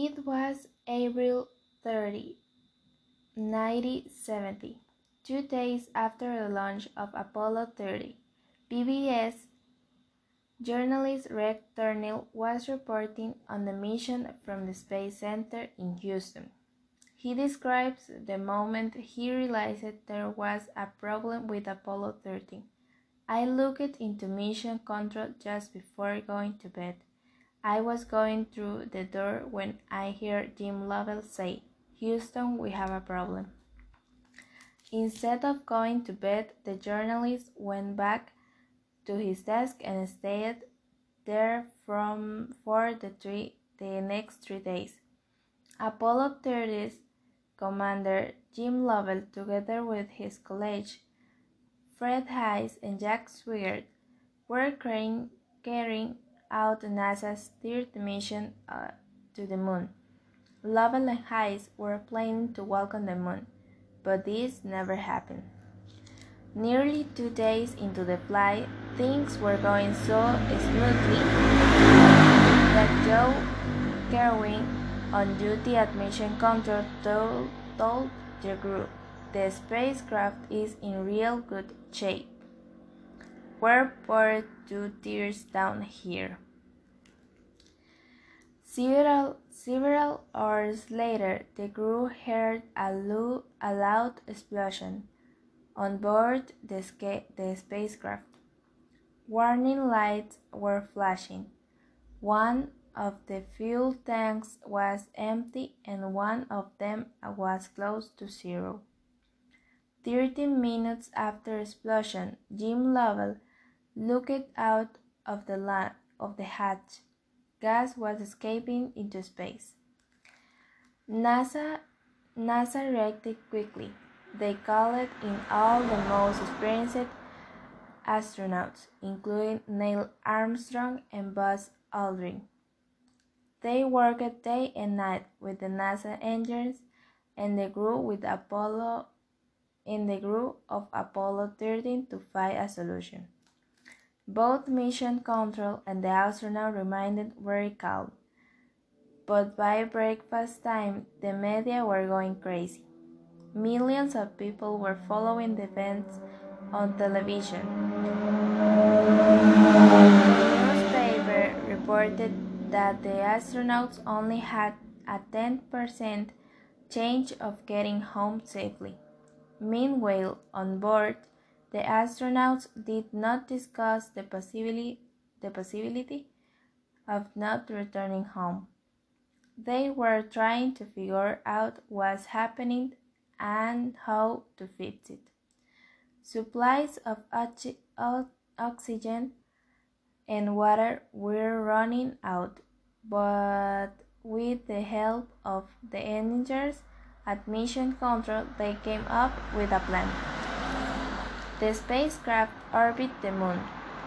It was April 30, 1970, two days after the launch of Apollo 30. PBS journalist Rex Thornhill was reporting on the mission from the Space Center in Houston. He describes the moment he realized there was a problem with Apollo 13. I looked into mission control just before going to bed. I was going through the door when I heard Jim Lovell say, Houston, we have a problem. Instead of going to bed, the journalist went back to his desk and stayed there from for the three the next three days. Apollo 30's commander Jim Lovell, together with his colleagues Fred Haise and Jack Swigert, were carrying out NASA's third mission uh, to the moon. Lovell and Haise were planning to walk on the moon, but this never happened. Nearly two days into the flight, things were going so smoothly that Joe Kerwin, on duty at Mission Control, told, told the group the spacecraft is in real good shape. We're poured to tears down here. Several, several hours later, the crew heard a, lo- a loud explosion on board the, the spacecraft. Warning lights were flashing. One of the fuel tanks was empty and one of them was close to zero. Thirteen minutes after explosion, Jim Lovell looked out of the, of the hatch. Gas was escaping into space. NASA, NASA reacted quickly. They called in all the most experienced astronauts, including Neil Armstrong and Buzz Aldrin. They worked day and night with the NASA engines and the crew with Apollo in the crew of Apollo 13 to find a solution. Both mission control and the astronaut remained very calm, but by breakfast time the media were going crazy. Millions of people were following the events on television. The newspaper reported that the astronauts only had a 10% chance of getting home safely. Meanwhile, on board, the astronauts did not discuss the possibility, the possibility of not returning home. They were trying to figure out what's happening and how to fix it. Supplies of oxygen and water were running out, but with the help of the engineers at Mission Control, they came up with a plan. The spacecraft orbited the moon,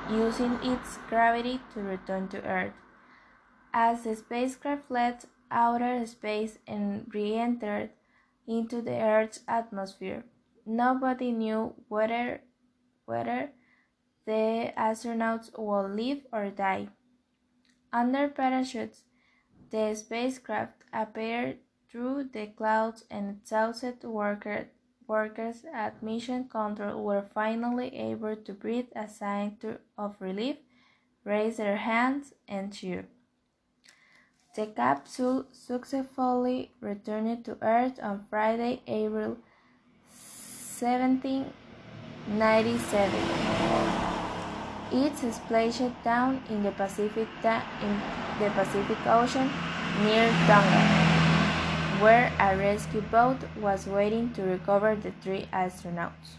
using its gravity to return to Earth. As the spacecraft left outer space and re entered into the Earth's atmosphere, nobody knew whether, whether the astronauts would live or die. Under parachutes, the spacecraft appeared through the clouds and exhausted worker, workers at Mission Control were finally able to breathe a sigh of relief, raise their hands, and cheer. The capsule successfully returned to Earth on Friday, April 17, 97. It splashed down in the Pacific, in the Pacific Ocean near Tonga where a rescue boat was waiting to recover the three astronauts.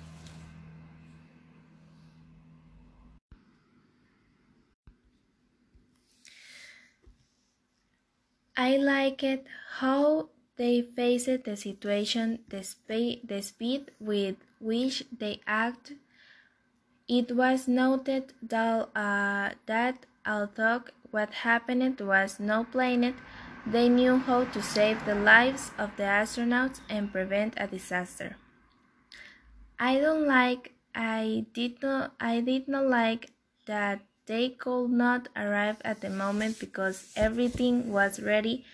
I liked how they faced the situation, the, spa- the speed with which they acted. It was noted that, uh, that although what happened was not planned, they knew how to save the lives of the astronauts and prevent a disaster. I don't like I did not I did not like that they could not arrive at the moment because everything was ready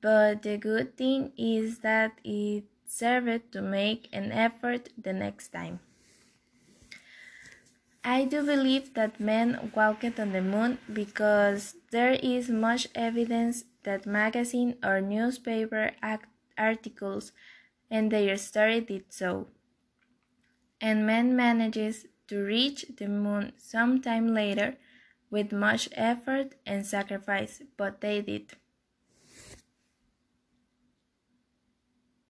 but the good thing is that it served to make an effort the next time. I do believe that men walked on the moon because there is much evidence that magazine or newspaper articles and their story did so. And man manages to reach the moon sometime later with much effort and sacrifice, but they did.